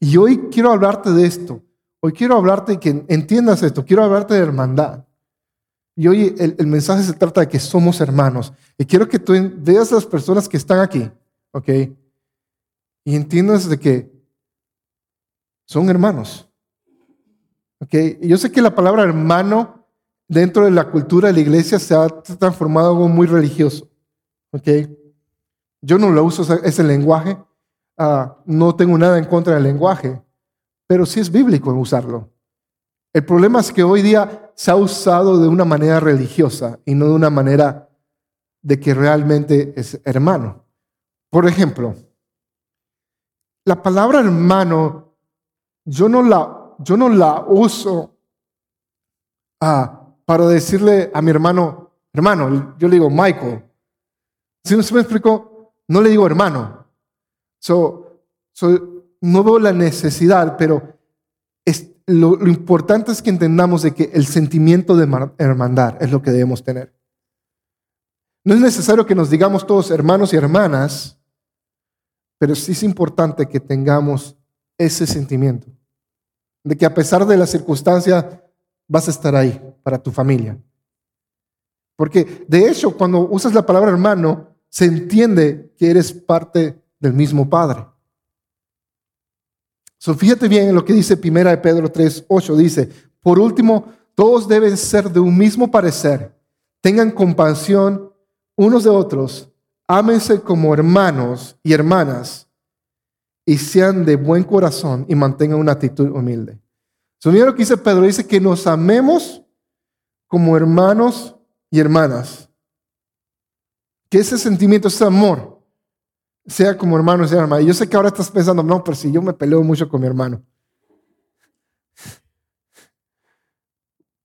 Y hoy quiero hablarte de esto. Hoy quiero hablarte que entiendas esto. Quiero hablarte de hermandad. Y hoy el, mensaje se trata de que somos hermanos. Y quiero que tú veas a las personas que están aquí, ¿ok? Y entiendas de que son hermanos. ¿Ok? Yo sé que la palabra hermano dentro de la cultura de la iglesia se ha transformado en algo muy religioso. ¿Ok? Yo no lo uso ese lenguaje. Ah, no tengo nada en contra del lenguaje, pero sí es bíblico usarlo. El problema es que hoy día se ha usado de una manera religiosa y no de una manera de que realmente es hermano. Por ejemplo, la palabra hermano, yo no la, yo no la uso ah, para decirle a mi hermano, hermano, yo le digo Michael. Si no se me explicó, no le digo hermano. So, no veo la necesidad, pero lo, importante es que entendamos de que el sentimiento de hermandad es lo que debemos tener. No es necesario que nos digamos todos hermanos y hermanas, pero sí es importante que tengamos ese sentimiento de que a pesar de la circunstancia vas a estar ahí para tu familia. Porque de hecho, cuando usas la palabra hermano, se entiende que eres parte del mismo Padre. So, fíjate bien en lo que dice Primera de Pedro 3, 8. Dice, por último, todos deben ser de un mismo parecer, tengan compasión unos de otros, ámense como hermanos y hermanas y sean de buen corazón y mantengan una actitud humilde. So, mira lo que dice Pedro, dice que nos amemos como hermanos y hermanas. Que ese sentimiento, ese amor, sea como hermano, sea hermana. Y yo sé que ahora estás pensando, no, pero si yo me peleo mucho con mi hermano.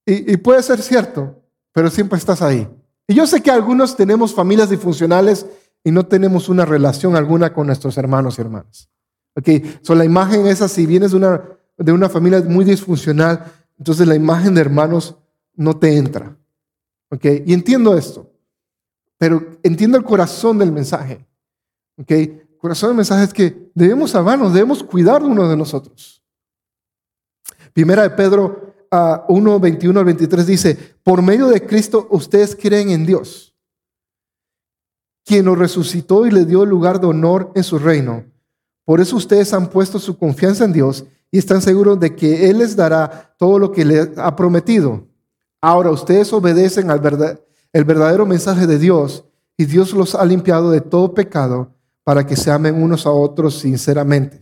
Y, puede ser cierto, pero siempre estás ahí. Y yo sé que algunos tenemos familias disfuncionales y no tenemos una relación alguna con nuestros hermanos y hermanas. Ok, so la imagen esa, si vienes de una, de una familia muy disfuncional, entonces la imagen de hermanos no te entra. Ok, y entiendo esto, pero entiendo el corazón del mensaje. ¿Ok? Corazón del mensaje es que debemos amarnos, debemos cuidar uno de nosotros. Primera de Pedro 1, 21 al 23 dice, por medio de Cristo ustedes creen en Dios, quien lo resucitó y le dio lugar de honor en su reino. Por eso ustedes han puesto su confianza en Dios y están seguros de que Él les dará todo lo que le ha prometido. Ahora ustedes obedecen al el verdadero mensaje de Dios y Dios los ha limpiado de todo pecado para que se amen unos a otros sinceramente,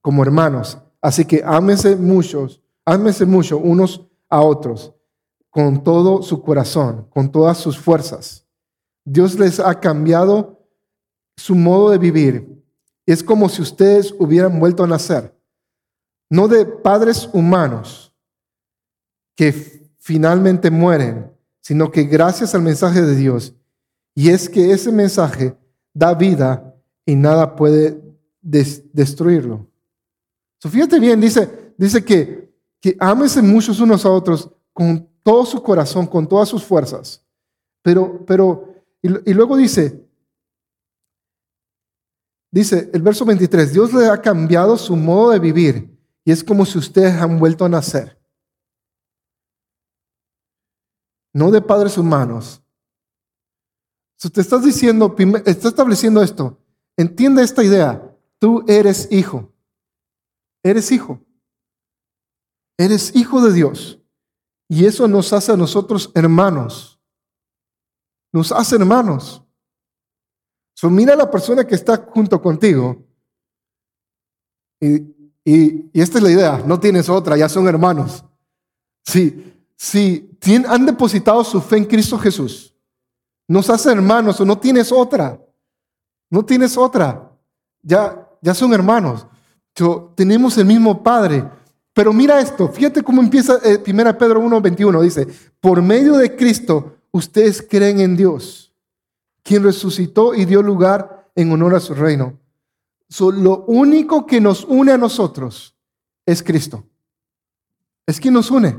como hermanos. Así que ámense muchos, ámense mucho unos a otros con todo su corazón, con todas sus fuerzas. Dios les ha cambiado su modo de vivir. Es como si ustedes hubieran vuelto a nacer, no de padres humanos que finalmente mueren, sino que gracias al mensaje de Dios. Y es que ese mensaje da vida y nada puede destruirlo. fíjate bien, dice, dice que, que muchos unos a otros con todo su corazón, con todas sus fuerzas. Pero, pero, y, luego dice, dice el verso 23, Dios le ha cambiado su modo de vivir y es como si ustedes han vuelto a nacer. No de padres humanos. Si te estás diciendo, está estableciendo esto, Entiende esta idea. Tú eres hijo. Eres hijo. Eres hijo de Dios. Y eso nos hace a nosotros hermanos. Nos hace hermanos. So, mira a la persona que está junto contigo. Y, esta es la idea. No tienes otra, ya son hermanos. Si, si han depositado su fe en Cristo Jesús, nos hace hermanos o no tienes otra. No tienes otra. Ya, ya son hermanos. tenemos el mismo Padre. Pero mira esto, fíjate cómo empieza 1 eh, Pedro 1, 21. Dice, por medio de Cristo ustedes creen en Dios, quien resucitó y dio lugar en honor a su reino. lo único que nos une a nosotros es Cristo. Es quien nos une.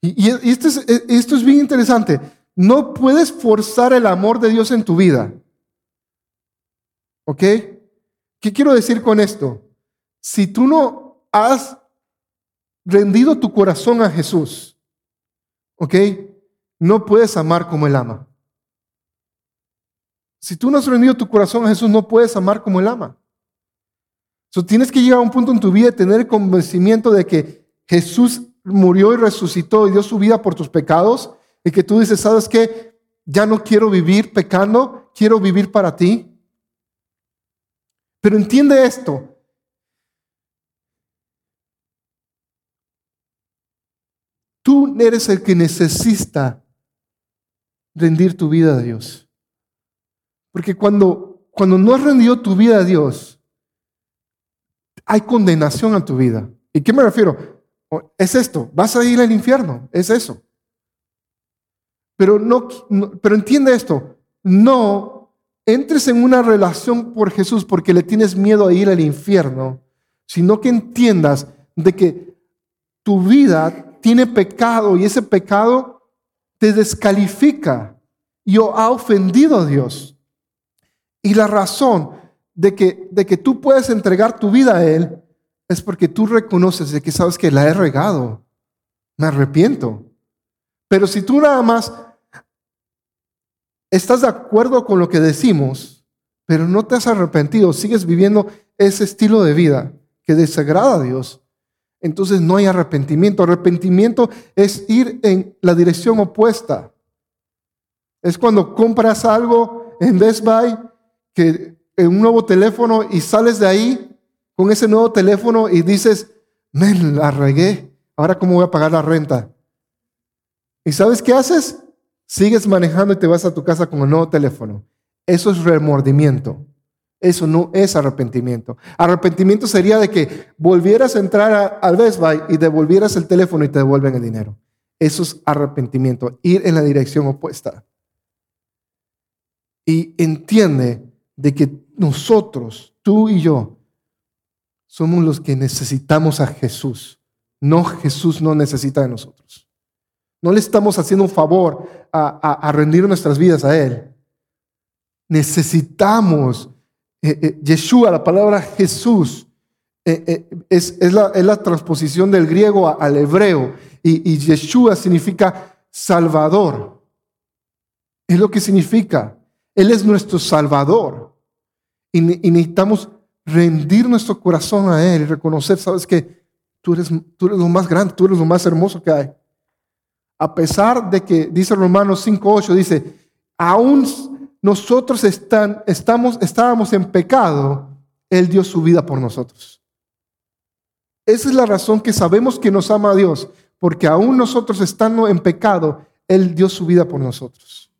Y, esto, es, esto es bien interesante. No puedes forzar el amor de Dios en tu vida. ¿Ok? ¿Qué quiero decir con esto? si tú no has rendido tu corazón a Jesús, ¿ok? No puedes amar como Él ama. Si tú no has rendido tu corazón a Jesús, no puedes amar como Él ama. So, tienes que llegar a un punto en tu vida de tener el convencimiento de que Jesús murió y resucitó y dio su vida por tus pecados y que tú dices, ¿sabes qué? Ya no quiero vivir pecando, quiero vivir para ti. Pero entiende esto. Tú eres el que necesita rendir tu vida a Dios. Porque cuando, cuando no has rendido tu vida a Dios, hay condenación a tu vida. ¿Y qué me refiero? Es esto, vas a ir al infierno, es eso. Pero, no, pero entiende esto, no entres en una relación por Jesús porque le tienes miedo a ir al infierno, sino que entiendas de que tu vida tiene pecado y ese pecado te descalifica y ha ofendido a Dios. Y la razón de que, de que tú puedes entregar tu vida a Él es porque tú reconoces de que sabes que la he regado. Me arrepiento. Pero si tú nada más estás de acuerdo con lo que decimos, pero no te has arrepentido, sigues viviendo ese estilo de vida que desagrada a Dios, entonces no hay arrepentimiento. Arrepentimiento es ir en la dirección opuesta. Es cuando compras algo en Best Buy, que en un nuevo teléfono y sales de ahí con ese nuevo teléfono y dices, men, la regué, ahora cómo voy a pagar la renta. ¿Y sabes qué haces? Sigues manejando y te vas a tu casa con el nuevo teléfono. Eso es remordimiento. Eso no es arrepentimiento. Arrepentimiento sería de que volvieras a entrar al Best Buy y devolvieras el teléfono y te devuelven el dinero. Eso es arrepentimiento, ir en la dirección opuesta. Y entiende de que nosotros, tú y yo, somos los que necesitamos a Jesús. No Jesús no necesita de nosotros. No le estamos haciendo un favor a, rendir nuestras vidas a Él. Necesitamos eh, eh, Yeshua, la palabra Jesús, eh, es, la, transposición del griego al hebreo. Y, Yeshua significa Salvador. Es lo que significa. Él es nuestro Salvador. Y, necesitamos rendir nuestro corazón a Él y reconocer, sabes que tú eres, tú eres lo más grande, tú eres lo más hermoso que hay. A pesar de que, dice Romanos 5.8, dice, aún nosotros están, estamos, estábamos en pecado, Él dio su vida por nosotros. Esa es la razón que sabemos que nos ama a Dios, porque aún nosotros estando en pecado, Él dio su vida por nosotros.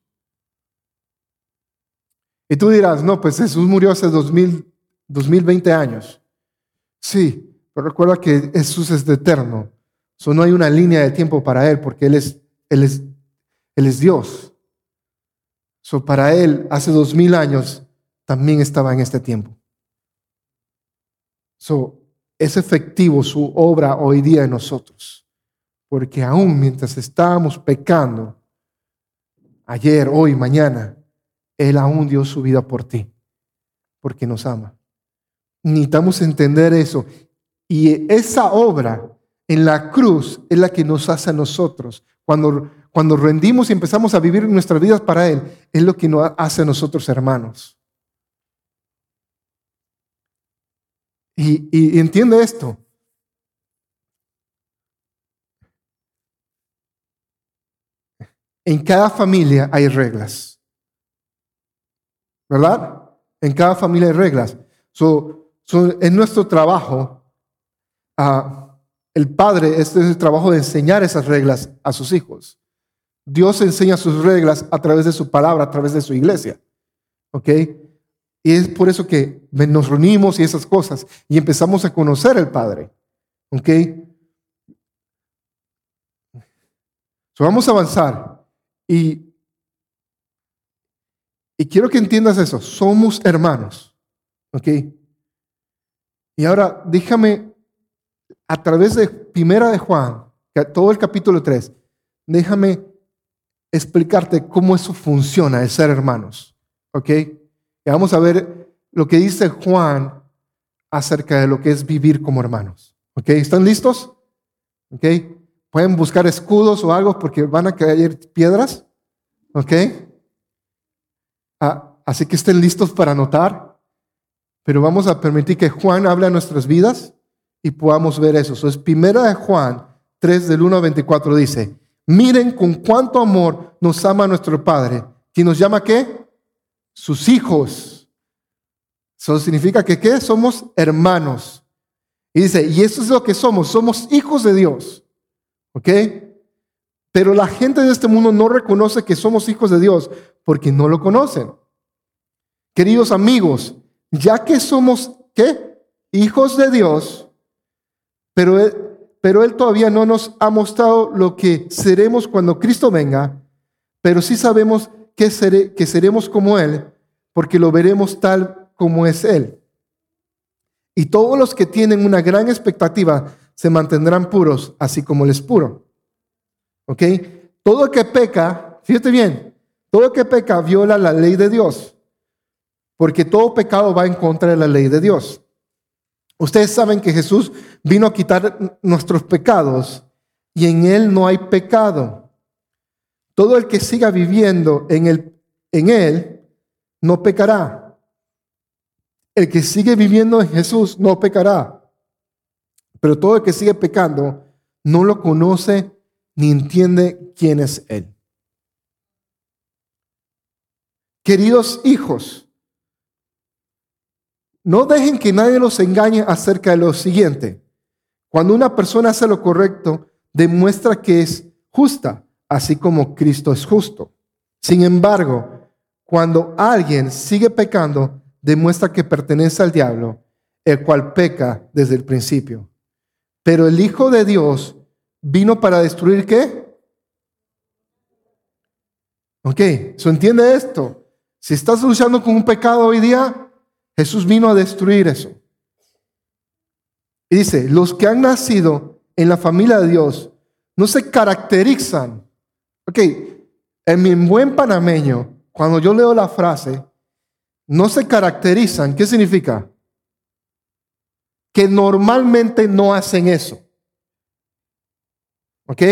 Y tú dirás, no, pues Jesús murió hace 2000, 2020 años. Sí, pero recuerda que Jesús es de eterno. So, no hay una línea de tiempo para Él, porque Él es, él es, él es Dios. So, para él, hace dos mil años, también estaba en este tiempo. So, es efectivo su obra hoy día en nosotros. Porque aún mientras estábamos pecando, ayer, hoy, mañana, Él aún dio su vida por ti, porque nos ama. Necesitamos entender eso. Y esa obra en la cruz es la que nos hace a nosotros. Cuando cuando rendimos y empezamos a vivir nuestras vidas para Él, es lo que nos hace a nosotros hermanos. Y, entiende esto. En cada familia hay reglas. ¿Verdad? En cada familia hay reglas. So, en nuestro trabajo, uh, el padre, este es el trabajo de enseñar esas reglas a sus hijos. Dios enseña sus reglas a través de su palabra, a través de su iglesia. ¿Ok? Y es por eso que nos reunimos y esas cosas y empezamos a conocer al Padre. ¿Ok? vamos a avanzar. Y, y quiero que entiendas eso. Somos hermanos. ¿Ok? Y ahora déjame, a través de Primera de Juan, todo el capítulo 3, déjame explicarte cómo eso funciona, el ser hermanos. ¿Ok? Y vamos a ver lo que dice Juan acerca de lo que es vivir como hermanos. ¿Ok? ¿Están listos? ¿Ok? Pueden buscar escudos o algo porque van a caer piedras. ¿Ok? Ah, así que estén listos para anotar. Pero vamos a permitir que Juan hable a nuestras vidas y podamos ver eso. Eso es primera de Juan 3 del 1 a 24 dice, miren con cuánto amor nos ama nuestro Padre. ¿Quién nos llama qué? Sus hijos. Eso significa que qué? Somos hermanos. Y dice, y eso es lo que somos, somos hijos de Dios. ¿Ok? Pero la gente de este mundo no reconoce que somos hijos de Dios porque no lo conocen. Queridos amigos, ya que somos, ¿qué? Hijos de Dios, pero Él, pero él todavía no nos ha mostrado lo que seremos cuando Cristo venga, pero sí sabemos que, que seremos como Él, porque lo veremos tal como es Él. Y todos los que tienen una gran expectativa se mantendrán puros, así como Él es puro. ¿Ok? Todo que peca, fíjate bien, todo que peca viola la ley de Dios, porque todo pecado va en contra de la ley de Dios. Ustedes saben que Jesús vino a quitar nuestros pecados y en Él no hay pecado. Todo el que siga viviendo en, en Él no pecará. El que sigue viviendo en Jesús no pecará. Pero todo el que sigue pecando no lo conoce ni entiende quién es Él. Queridos hijos, no dejen que nadie los engañe acerca de lo siguiente. Cuando una persona hace lo correcto, demuestra que es justa, así como Cristo es justo. Sin embargo, cuando alguien sigue pecando, demuestra que pertenece al diablo, el cual peca desde el principio. Pero el Hijo de Dios vino para destruir qué? Ok, ¿se entiende esto? Si estás luchando con un pecado hoy día, Jesús vino a destruir eso. Y dice, los que han nacido en la familia de Dios no se caracterizan. Ok, en mi buen panameño, cuando yo leo la frase, no se caracterizan, ¿qué significa? Que normalmente no hacen eso. ¿Ok?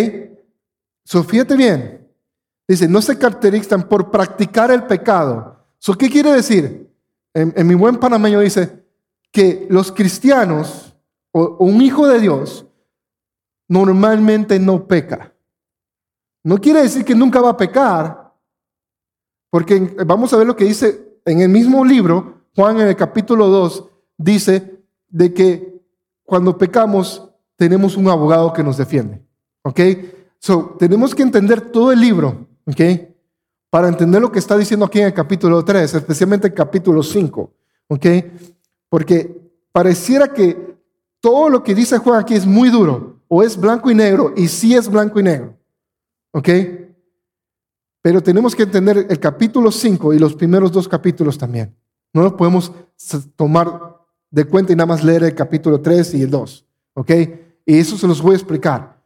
So, fíjate bien. Dice, no se caracterizan por practicar el pecado. So, ¿Qué quiere decir? En, mi buen panameño dice que los cristianos o, un hijo de Dios normalmente no peca. No quiere decir que nunca va a pecar, porque vamos a ver lo que dice en el mismo libro, Juan en el capítulo 2, dice de que cuando pecamos tenemos un abogado que nos defiende. ¿Ok? So, tenemos que entender todo el libro. ¿Ok? Para entender lo que está diciendo aquí en el capítulo 3, especialmente el capítulo 5. ¿Ok? Porque pareciera que todo lo que dice Juan aquí es muy duro, o es blanco y negro, y sí es blanco y negro. ¿Ok? Pero tenemos que entender el capítulo 5 y los primeros dos capítulos también. No lo podemos tomar de cuenta y nada más leer el capítulo 3 y el 2. ¿Ok? Y eso se los voy a explicar.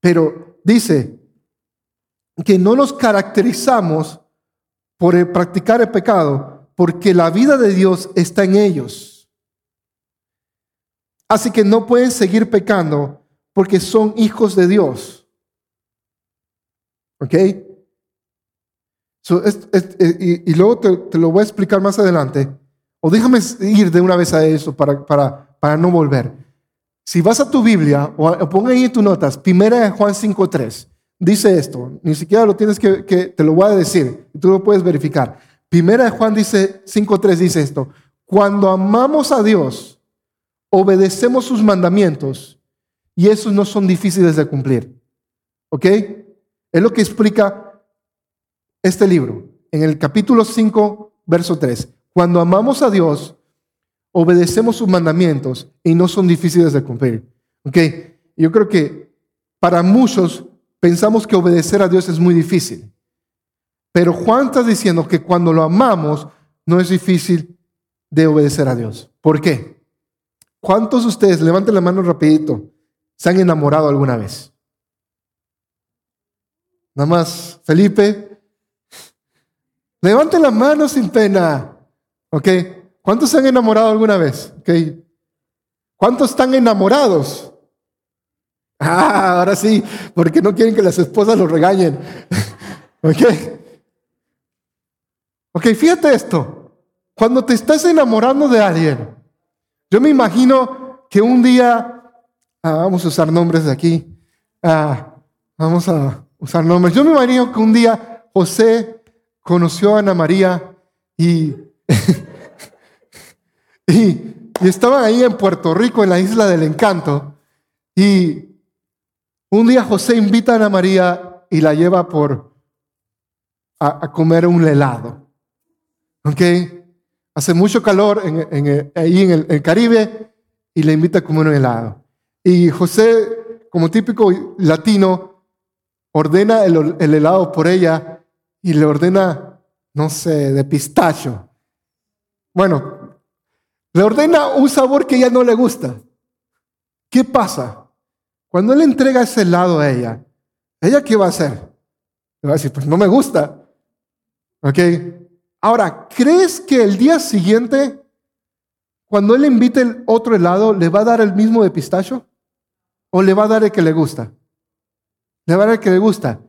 Pero dice, que no nos caracterizamos por practicar el pecado, porque la vida de Dios está en ellos. Así que no pueden seguir pecando porque son hijos de Dios. ¿Ok? y, luego te, lo voy a explicar más adelante. O déjame ir de una vez a eso para, para, para no volver. Si vas a tu Biblia, o, o ahí tus notas, primera de Juan 5.3 dice esto, ni siquiera lo tienes que, te lo voy a decir, tú lo puedes verificar. Primera de Juan dice, 5.3 dice esto, cuando amamos a Dios, obedecemos sus mandamientos, y esos no son difíciles de cumplir. ¿Ok? Es lo que explica este libro, en el capítulo 5, verso 3. Cuando amamos a Dios, obedecemos sus mandamientos y no son difíciles de cumplir. ¿Ok? Yo creo que para muchos pensamos que obedecer a Dios es muy difícil. Pero Juan está diciendo que cuando lo amamos, no es difícil de obedecer a Dios. ¿Por qué? ¿Cuántos de ustedes, levanten la mano rapidito, se han enamorado alguna vez? Nada más, Felipe. Levanten la mano sin pena. ¿Ok? ¿Cuántos se han enamorado alguna vez? ¿Ok? ¿Cuántos están enamorados? Ah, ahora sí, porque no quieren que las esposas los regañen. ¿Ok? Ok, fíjate esto. Cuando te estás enamorando de alguien, yo me imagino que un día, ah, vamos a usar nombres de aquí, ah, vamos a usar nombres. Yo me imagino que un día José conoció a Ana María y, y, estaban ahí en Puerto Rico, en la isla del encanto, y un día José invita a Ana María y la lleva por a comer un helado. ¿Ok? Hace mucho calor en, ahí en el, Caribe y le invita a comer un helado. Y José, como típico latino, ordena el, el helado por ella y le ordena, no sé, de pistacho. Bueno, le ordena un sabor que ella no le gusta. ¿Qué pasa? Cuando él entrega ese helado a ella, ¿ella qué va a hacer? Le va a decir, pues no me gusta. ¿Ok? Ahora, ¿crees que el día siguiente, cuando él invite el otro helado, le va a dar el mismo de pistacho? ¿O le va a dar el que le gusta? Le va a dar el que le gusta.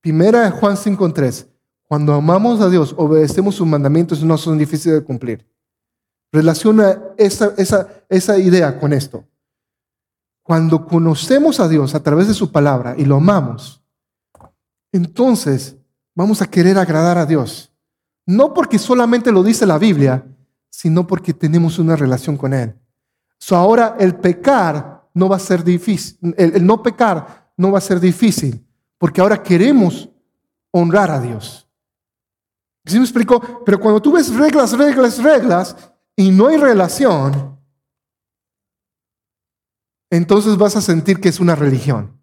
Primera de Juan 5.3. Cuando amamos a Dios, obedecemos sus mandamientos no son difíciles de cumplir. Relaciona esa, esa, esa idea con esto. Cuando conocemos a Dios a través de su palabra y lo amamos, entonces vamos a querer agradar a Dios. No porque solamente lo dice la Biblia, sino porque tenemos una relación con Él. So ahora el pecar no va a ser difícil, el, no pecar no va a ser difícil, porque ahora queremos honrar a Dios. ¿Sí me explico? Pero cuando tú ves reglas, reglas, reglas y no hay relación, entonces vas a sentir que es una religión.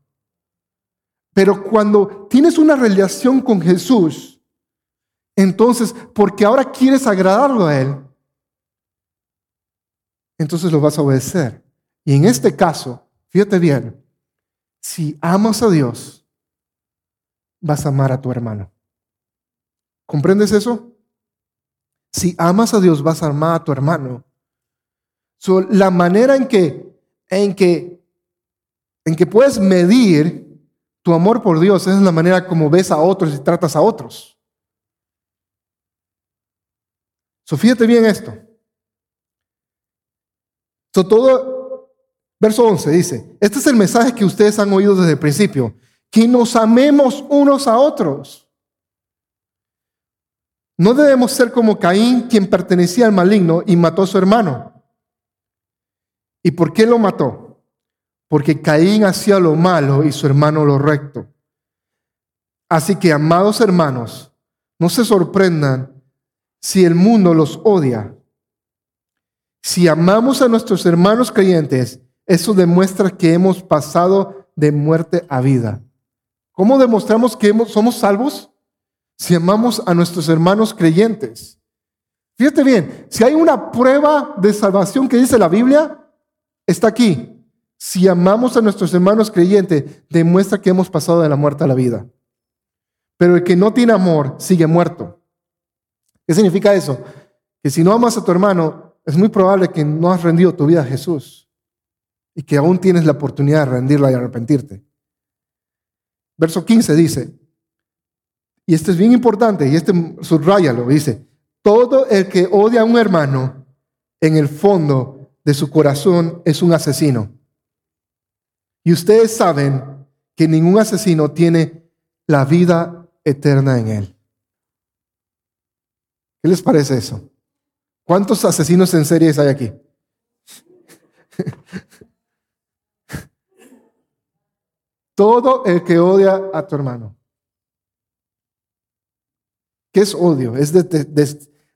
Pero cuando tienes una relación con Jesús, entonces, porque ahora quieres agradarlo a Él, entonces lo vas a obedecer. Y en este caso, fíjate bien, si amas a Dios, vas a amar a tu hermano. ¿Comprendes eso? Si amas a Dios, vas a amar a tu hermano. la manera en que, en que, en que puedes medir tu amor por Dios es la manera como ves a otros y tratas a otros. So, fíjate bien esto. Todo, verso 11 dice, este es el mensaje que ustedes han oído desde el principio, que nos amemos unos a otros. No debemos ser como Caín, quien pertenecía al maligno y mató a su hermano. ¿Y por qué lo mató? Porque Caín hacía lo malo y su hermano lo recto. Así que, amados hermanos, no se sorprendan si el mundo los odia. Si amamos a nuestros hermanos creyentes, eso demuestra que hemos pasado de muerte a vida. ¿Cómo demostramos que somos salvos? Si amamos a nuestros hermanos creyentes. Fíjate bien, si hay una prueba de salvación que dice la Biblia, está aquí. Si amamos a nuestros hermanos creyentes, demuestra que hemos pasado de la muerte a la vida. Pero el que no tiene amor sigue muerto. ¿Qué significa eso? Que si no amas a tu hermano, es muy probable que no has rendido tu vida a Jesús y que aún tienes la oportunidad de rendirla y arrepentirte. Verso 15 dice, y este es bien importante, y este subrayalo, dice, todo el que odia a un hermano, en el fondo de su corazón es un asesino. Y ustedes saben que ningún asesino tiene la vida eterna en él. ¿Qué les parece eso? ¿Cuántos asesinos en series hay aquí? Todo el que odia a tu hermano. ¿Qué es odio? Es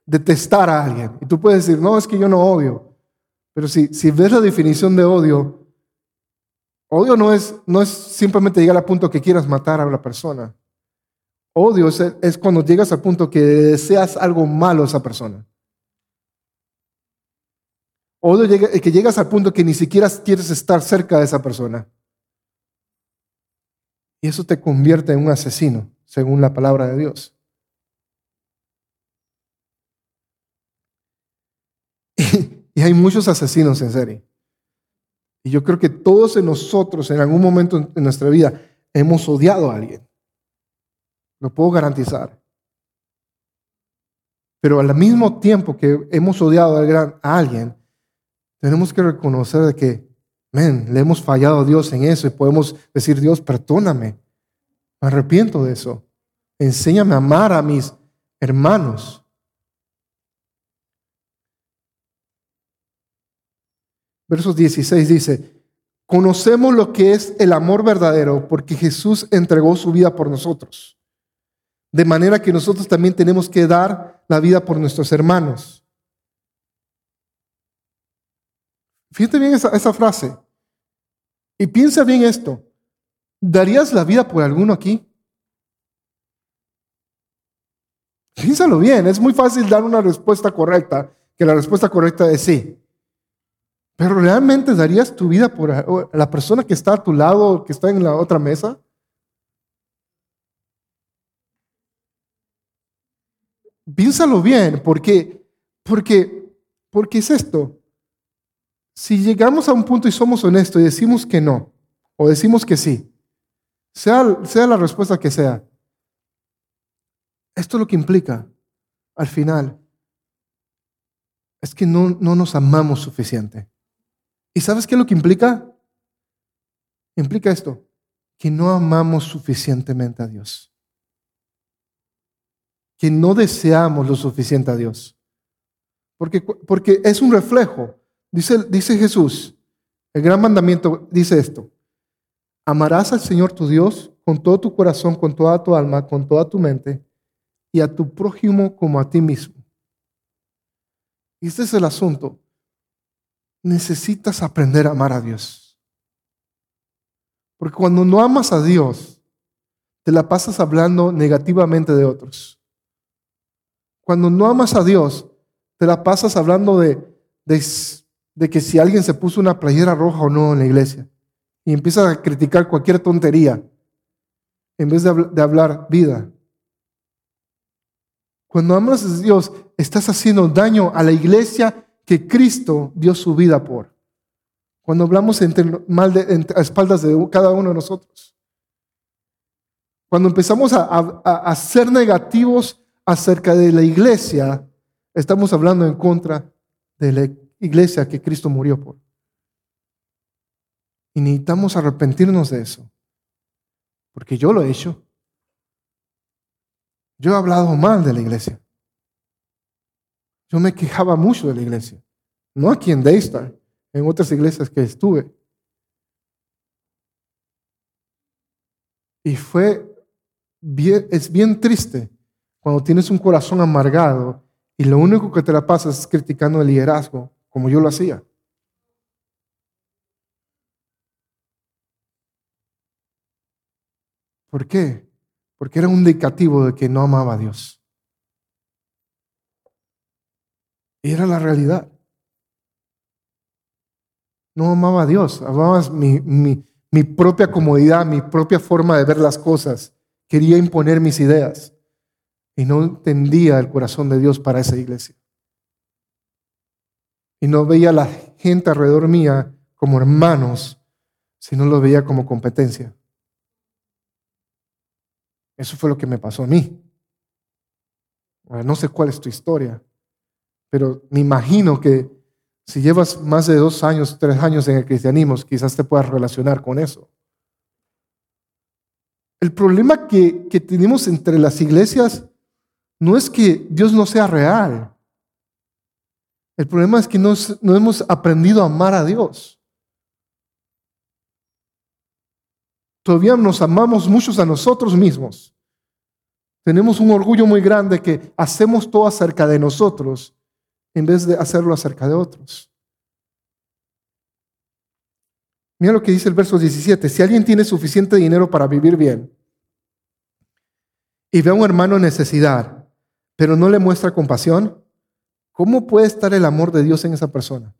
detestar a alguien. Y tú puedes decir, no, es que yo no odio. Pero si, ves la definición de odio, odio no es, no es simplemente llegar al punto que quieras matar a una persona. Odio es, cuando llegas al punto que deseas algo malo a esa persona. Odio es que llegas al punto que ni siquiera quieres estar cerca de esa persona. Y eso te convierte en un asesino, según la palabra de Dios. Y, y hay muchos asesinos en serie. Y yo creo que todos en nosotros, en algún momento en nuestra vida, hemos odiado a alguien. Lo puedo garantizar. Pero al mismo tiempo que hemos odiado a alguien, tenemos que reconocer que, men, le hemos fallado a Dios en eso y podemos decir, Dios, perdóname. Me arrepiento de eso. Enséñame a amar a mis hermanos. Versos 16 dice, conocemos lo que es el amor verdadero porque Jesús entregó su vida por nosotros. De manera que nosotros también tenemos que dar la vida por nuestros hermanos. Fíjate bien esa, esa frase. Y piensa bien esto. ¿Darías la vida por alguno aquí? Piénsalo bien, es muy fácil dar una respuesta correcta, que la respuesta correcta es sí. Pero ¿realmente darías tu vida por la persona que está a tu lado, que está en la otra mesa? Piénsalo bien, porque, porque, porque es esto. Si llegamos a un punto y somos honestos y decimos que no, o decimos que sí, sea, sea la respuesta que sea, esto es lo que implica, al final, es que no, no nos amamos suficiente. ¿Y sabes qué es lo que implica? Implica esto, que no amamos suficientemente a Dios. Que no deseamos lo suficiente a Dios. Porque, porque es un reflejo. Dice, dice Jesús, el gran mandamiento dice esto. Amarás al Señor tu Dios con todo tu corazón, con toda tu alma, con toda tu mente y a tu prójimo como a ti mismo. Y este es el asunto. Necesitas aprender a amar a Dios. Porque cuando no amas a Dios, te la pasas hablando negativamente de otros. Cuando no amas a Dios, te la pasas hablando de, de, que si alguien se puso una playera roja o no en la iglesia. Y empiezas a criticar cualquier tontería en vez de hablar vida. Cuando amas a Dios, estás haciendo daño a la iglesia que Cristo dio su vida por. Cuando hablamos entre, mal de, a espaldas de cada uno de nosotros. Cuando empezamos a, a ser negativos acerca de la iglesia, estamos hablando en contra de la iglesia que Cristo murió por. Y necesitamos arrepentirnos de eso. Porque yo lo he hecho. Yo he hablado mal de la iglesia. Yo me quejaba mucho de la iglesia. No aquí en Daystar, en otras iglesias que estuve. Y fue bien, es bien triste cuando tienes un corazón amargado y lo único que te la pasas es criticando el liderazgo, como yo lo hacía. ¿Por qué? porque era un indicativo de que no amaba a Dios. Y era la realidad. No amaba a Dios, amaba mi, mi propia comodidad, mi propia forma de ver las cosas. Quería imponer mis ideas y no entendía el corazón de Dios para esa iglesia. Y no veía a la gente alrededor mía como hermanos, sino lo veía como competencia. Eso fue lo que me pasó a mí. no sé cuál es tu historia, pero me imagino que si llevas más de dos años, tres años en el cristianismo, quizás te puedas relacionar con eso. El problema que, que tenemos entre las iglesias no es que Dios no sea real. El problema es que no hemos aprendido a amar a Dios. Todavía nos amamos muchos a nosotros mismos. Tenemos un orgullo muy grande que hacemos todo acerca de nosotros en vez de hacerlo acerca de otros. Mira lo que dice el verso 17. Si alguien tiene suficiente dinero para vivir bien y ve a un hermano en necesidad, pero no le muestra compasión, ¿cómo puede estar el amor de Dios en esa persona?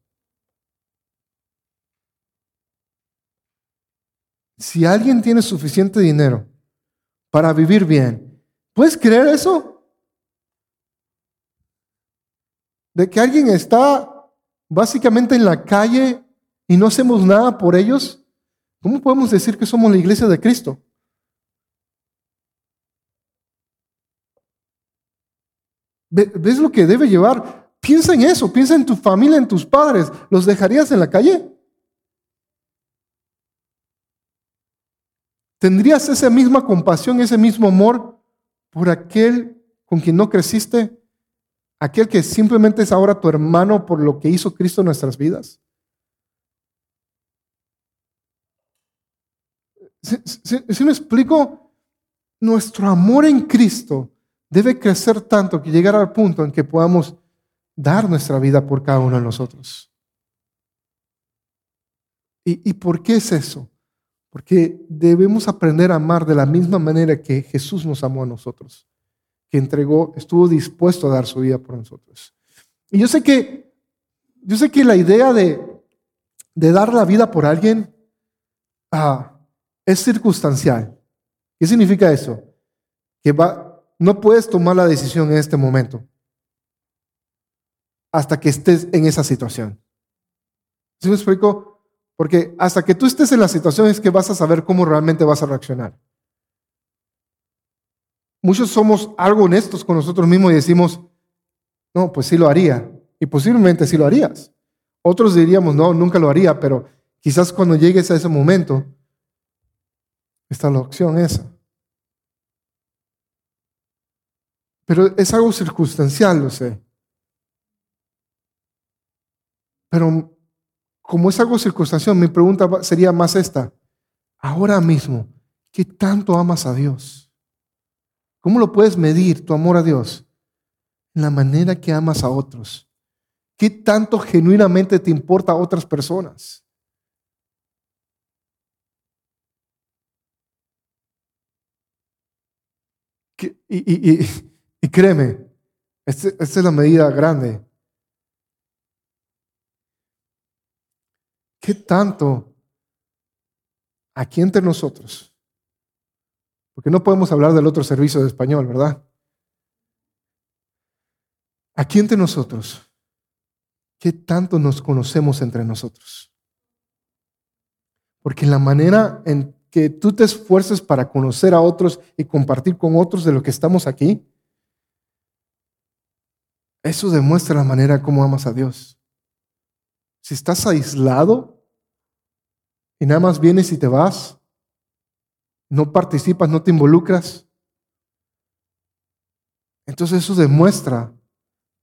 Si alguien tiene suficiente dinero para vivir bien, ¿puedes creer eso? De que alguien está básicamente en la calle y no hacemos nada por ellos, ¿cómo podemos decir que somos la iglesia de Cristo? ¿Ves lo que debe llevar? Piensa en eso, piensa en tu familia, en tus padres. ¿Los dejarías en la calle? ¿Tendrías esa misma compasión, ese mismo amor por aquel con quien no creciste? Aquel que simplemente es ahora tu hermano por lo que hizo Cristo en nuestras vidas. Si, me explico, nuestro amor en Cristo debe crecer tanto que llegar al punto en que podamos dar nuestra vida por cada uno de nosotros. ¿Y, y por qué es eso? Porque debemos aprender a amar de la misma manera que Jesús nos amó a nosotros, que entregó, estuvo dispuesto a dar su vida por nosotros. Y yo sé que, yo sé que la idea de, de dar la vida por alguien ah, es circunstancial. ¿Qué significa eso? Que va, no puedes tomar la decisión en este momento hasta que estés en esa situación. ¿Sí me explico? Porque hasta que tú estés en la situación es que vas a saber cómo realmente vas a reaccionar. Muchos somos algo honestos con nosotros mismos y decimos, no, pues sí lo haría. Y posiblemente sí lo harías. Otros diríamos, no, nunca lo haría, pero quizás cuando llegues a ese momento, está la opción esa. Pero es algo circunstancial, lo sé. Pero como es algo circunstancial, mi pregunta sería más esta. Ahora mismo, ¿qué tanto amas a Dios? ¿Cómo lo puedes medir tu amor a Dios? En la manera que amas a otros. ¿Qué tanto genuinamente te importa a otras personas? Y, y, créeme, este, esta es la medida grande. ¿Qué tanto aquí entre nosotros? Porque no podemos hablar del otro servicio de español, ¿verdad? Aquí entre nosotros, ¿qué tanto nos conocemos entre nosotros? Porque la manera en que tú te esfuerces para conocer a otros y compartir con otros de lo que estamos aquí, eso demuestra la manera como amas a Dios. Si estás aislado y nada más vienes y te vas, no participas, no te involucras, entonces eso demuestra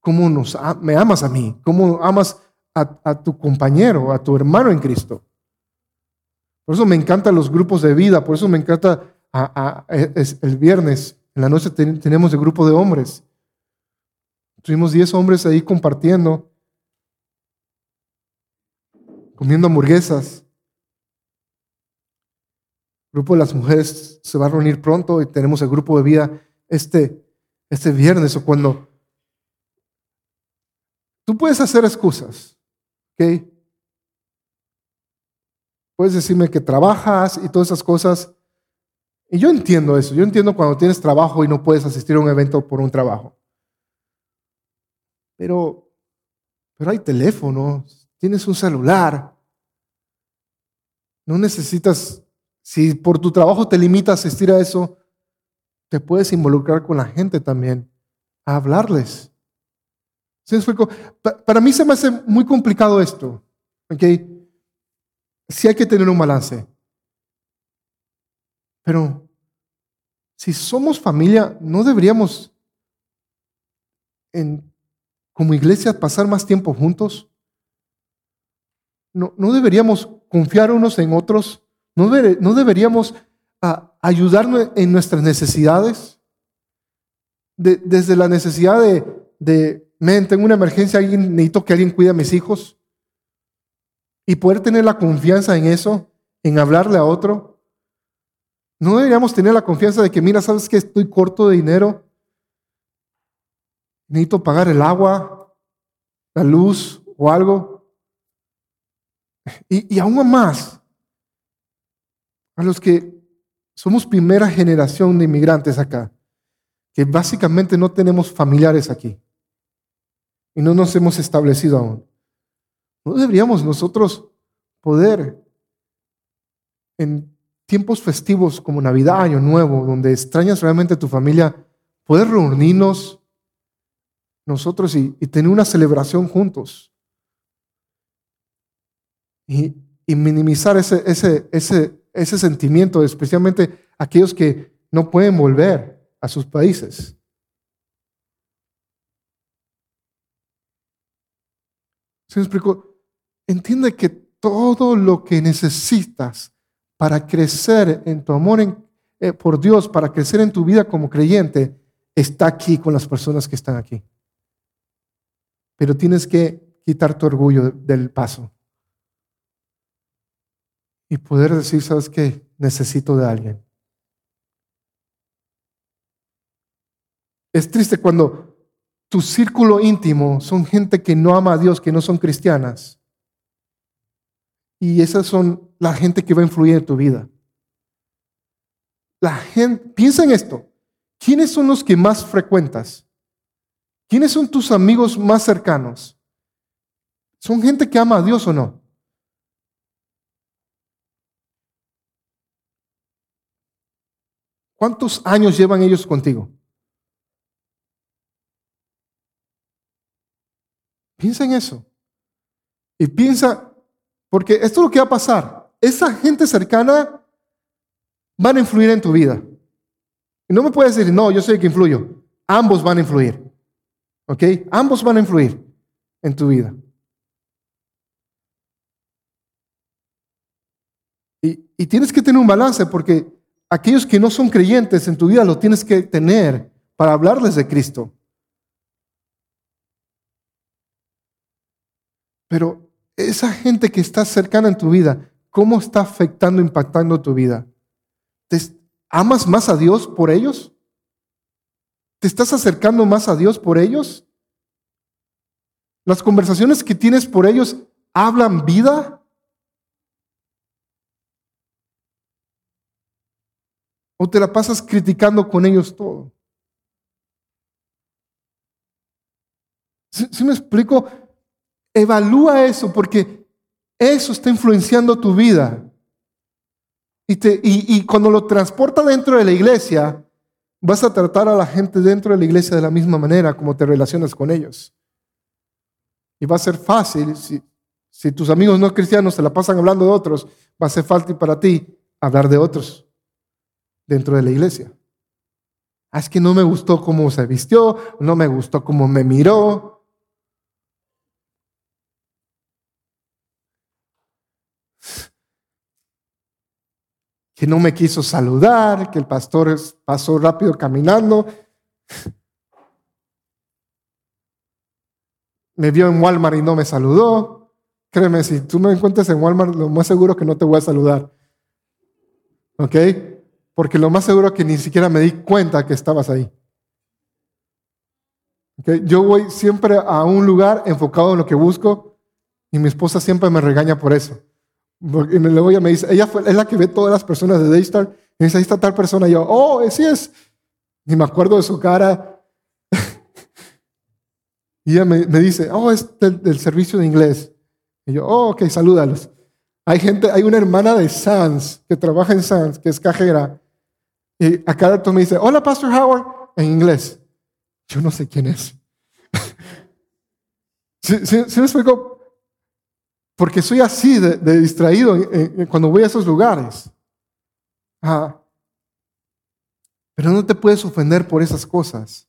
cómo nos, me amas a mí, cómo amas a, tu compañero, a tu hermano en Cristo. Por eso me encantan los grupos de vida, por eso me encanta el viernes, en la noche tenemos el grupo de hombres. Tuvimos 10 hombres ahí compartiendo comiendo hamburguesas. Grupo de las mujeres se va a reunir pronto y tenemos el grupo de vida este, este viernes o cuando... Tú puedes hacer excusas, ¿ok? Puedes decirme que trabajas y todas esas cosas. Y yo entiendo eso. Yo entiendo cuando tienes trabajo y no puedes asistir a un evento por un trabajo. Pero, pero hay teléfonos, Tienes un celular. No necesitas, si por tu trabajo te limitas a asistir a eso, te puedes involucrar con la gente también, a hablarles. Para mí se me hace muy complicado esto. ¿okay? Sí hay que tener un balance. Pero si somos familia, ¿no deberíamos como iglesia pasar más tiempo juntos? no, deberíamos confiar unos en otros, no, deberíamos ah, ayudarnos en nuestras necesidades. desde la necesidad de, men, tengo una emergencia, alguien, necesito que alguien cuide a mis hijos. Y poder tener la confianza en eso, en hablarle a otro. No deberíamos tener la confianza de que, mira, sabes que estoy corto de dinero. Necesito pagar el agua, la luz o algo. Y, aún más, a los que somos primera generación de inmigrantes acá, que básicamente no tenemos familiares aquí y no nos hemos establecido aún. ¿No deberíamos nosotros poder en tiempos festivos como Navidad, Año Nuevo, donde extrañas realmente a tu familia, poder reunirnos nosotros y, tener una celebración juntos. Y, minimizar ese, ese sentimiento, especialmente aquellos que no pueden volver a sus países. ¿Se me explicó? Entiende que todo lo que necesitas para crecer en tu amor eh, por Dios, para crecer en tu vida como creyente, está aquí con las personas que están aquí. Pero tienes que quitar tu orgullo del paso y poder decir, ¿sabes qué? Necesito de alguien. Es triste cuando tu círculo íntimo son gente que no ama a Dios, que no son cristianas. Y esas son la gente que va a influir en tu vida. La gente, piensa en esto. ¿Quiénes son los que más frecuentas? ¿Quiénes son tus amigos más cercanos? ¿Son gente que ama a Dios o no? ¿Cuántos años llevan ellos contigo? Piensa en eso. Y piensa, porque esto es lo que va a pasar. Esa gente cercana van a influir en tu vida. Y no me puedes decir, no, yo soy el que influyo. Ambos van a influir. ¿Ok? Ambos van a influir en tu vida. Y, y, tienes que tener un balance porque aquellos que no son creyentes en tu vida lo tienes que tener para hablarles de Cristo. Pero esa gente que está cercana en tu vida, ¿cómo está afectando, impactando tu vida? ¿Te ¿Amas más a Dios por ellos? ¿Te estás acercando más a Dios por ellos? ¿Las conversaciones que tienes por ellos hablan vida? ¿O te la pasas criticando con ellos todo? ¿Sí, me explico? Evalúa eso porque eso está influenciando tu vida. Y, cuando lo transporta dentro de la iglesia, vas a tratar a la gente dentro de la iglesia de la misma manera como te relacionas con ellos. Y va a ser fácil, si, si tus amigos no cristianos se la pasan hablando de otros, va a ser fácil para ti hablar de otros dentro de la iglesia. Ah, es que no me gustó cómo se vistió, no me gustó cómo me miró, que no me quiso saludar, que el pastor pasó rápido caminando. Me vio en Walmart y no me saludó. Créeme, si tú me encuentras en Walmart, lo más seguro que no te voy a saludar. ¿Ok? Porque lo más seguro que ni siquiera me di cuenta que estabas ahí. Yo voy siempre a un lugar enfocado en lo que busco y mi esposa siempre me regaña por eso. Porque luego ella me dice, ella es la que ve todas las personas de Daystar. Y dice, ahí está tal persona. Y yo, oh, sí es. Ni me acuerdo de su cara. y ella me, dice, oh, es del, servicio de inglés. Y yo, oh, ok, salúdalos. Hay gente, hay una hermana de Sans que trabaja en Sans, que es cajera. Y a cada rato me dice, hola, Pastor Howard, en inglés. Yo no sé quién es. ¿Sí, sí, sí me explico? Porque soy así de, distraído cuando voy a esos lugares. Pero no te puedes ofender por esas cosas.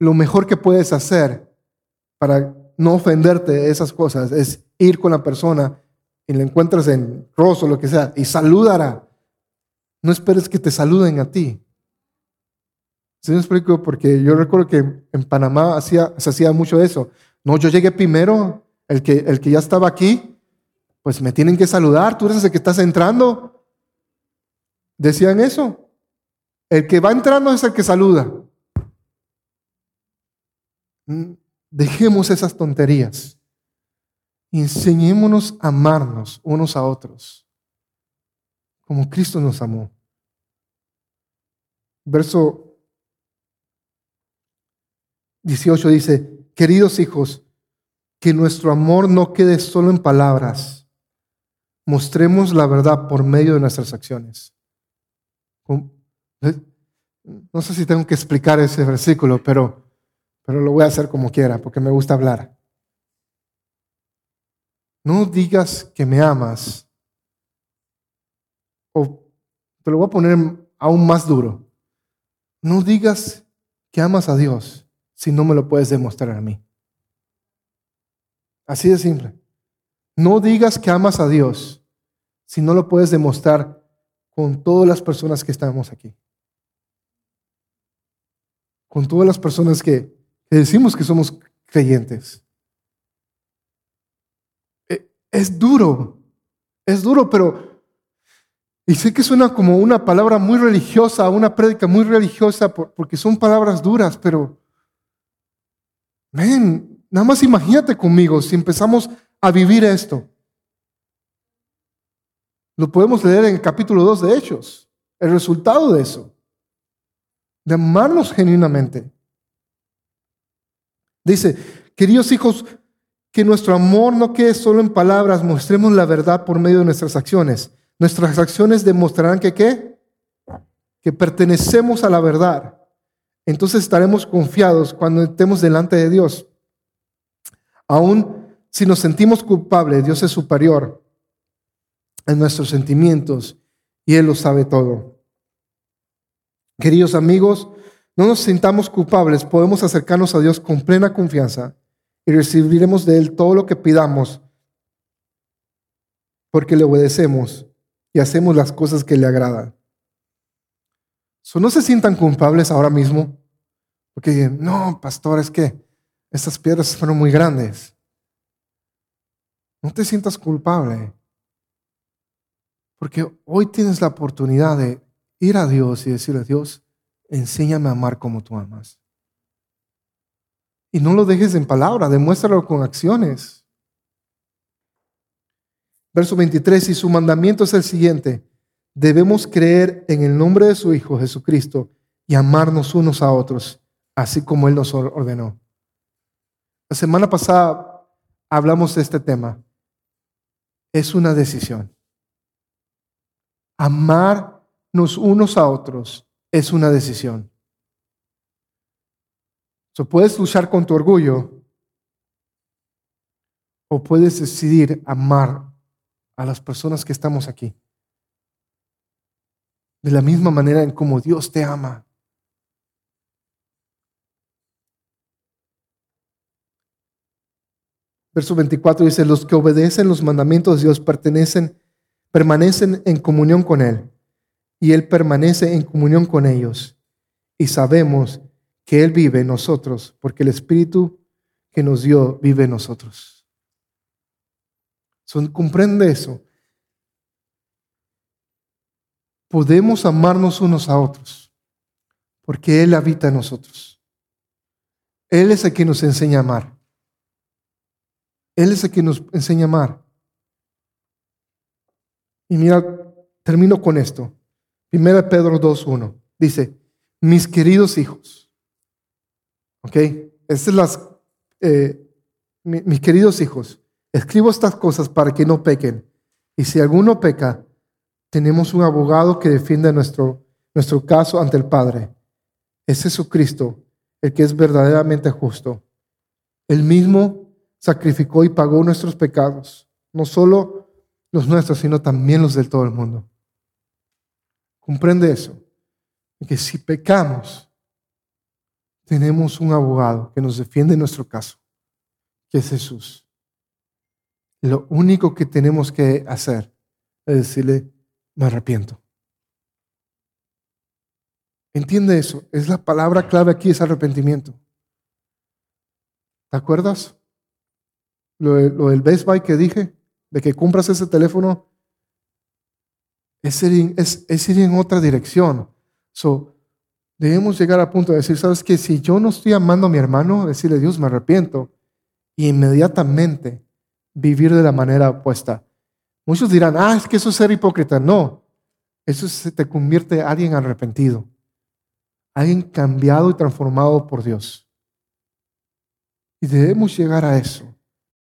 Lo mejor que puedes hacer para no ofenderte de esas cosas es ir con la persona y la encuentras en Rosso o lo que sea y saludará. No esperes que te saluden a ti. ¿Sí me explico? Porque yo recuerdo que en Panamá hacía, se hacía mucho eso. No, yo llegué primero el que, el que ya estaba aquí, pues me tienen que saludar, tú eres el que estás entrando. Decían eso. El que va entrando es el que saluda. Mm, dejemos esas tonterías. Enseñémonos a amarnos unos a otros, como Cristo nos amó. Verso 18 dice, queridos hijos, que nuestro amor no quede solo en palabras, mostremos la verdad por medio de nuestras acciones. No sé si tengo que explicar ese versículo, pero, pero lo voy a hacer como quiera, porque me gusta hablar. No digas que me amas, te lo voy a poner aún más duro. No digas que amas a Dios si no me lo puedes demostrar a mí. Así de simple. No digas que amas a Dios si no lo puedes demostrar con todas las personas que estamos aquí. Con todas las personas que, decimos que somos creyentes. E, es duro, es duro, pero... Y sé que suena como una palabra muy religiosa, una prédica muy religiosa, porque son palabras duras, pero... Ven, nada más imagínate conmigo si empezamos a vivir esto. Lo podemos leer en el capítulo 2 de Hechos, el resultado de eso, de amarnos genuinamente. Dice, queridos hijos, que nuestro amor no quede solo en palabras, mostremos la verdad por medio de nuestras acciones. Nuestras acciones demostrarán que qué? Que pertenecemos a la verdad. Entonces estaremos confiados cuando estemos delante de Dios. Aún si nos sentimos culpables, Dios es superior en nuestros sentimientos y Él lo sabe todo. Queridos amigos, no nos sintamos culpables, podemos acercarnos a Dios con plena confianza y recibiremos de Él todo lo que pidamos porque le obedecemos y hacemos las cosas que le agradan. no se sientan culpables ahora mismo, porque no, pastor, es que estas piedras fueron muy grandes. No te sientas culpable. Porque hoy tienes la oportunidad de ir a Dios y decirle, Dios, enséñame a amar como tú amas. Y no lo dejes en palabra, demuéstralo con acciones. Verso 23, y su mandamiento es el siguiente, debemos creer en el nombre de su Hijo Jesucristo y amarnos unos a otros, así como Él nos ordenó. La semana pasada hablamos de este tema. Es una decisión. Amarnos unos a otros es una decisión. So, puedes luchar con tu orgullo o puedes decidir amar a las personas que estamos aquí. De la misma manera en como Dios te ama. Verso 24 dice, los que obedecen los mandamientos de Dios pertenecen permanecen en comunión con Él y Él permanece en comunión con ellos. Y sabemos que Él vive en nosotros porque el Espíritu que nos dio vive en nosotros. ¿Comprende eso? Podemos amarnos unos a otros porque Él habita en nosotros. Él es el que nos enseña a amar. Él es el que nos enseña a amar. Y mira, termino con esto. Primera Pedro 2.1. Dice, mis queridos hijos. ¿Ok? Estas es las, eh, mis queridos hijos, escribo estas cosas para que no pequen. Y si alguno peca, tenemos un abogado que defiende nuestro, nuestro caso ante el Padre. Es Jesucristo, el que es verdaderamente justo. Él mismo sacrificó y pagó nuestros pecados, no solo los nuestros, sino también los del todo el mundo. ¿Comprende eso? Que si pecamos, tenemos un abogado que nos defiende en nuestro caso, que es Jesús. Lo único que tenemos que hacer es decirle, me arrepiento. ¿Entiende eso? Es la palabra clave aquí, es arrepentimiento. ¿Te acuerdas? Lo, del Best Buy que dije de que compras ese teléfono es ir, es, ir en otra dirección. So, debemos llegar a punto de decir, ¿sabes qué? Si yo no estoy amando a mi hermano, decirle, Dios, me arrepiento. Y inmediatamente vivir de la manera opuesta. Muchos dirán, ah, es que eso es ser hipócrita. No, eso se te convierte en alguien arrepentido. Alguien cambiado y transformado por Dios. Y debemos llegar a eso.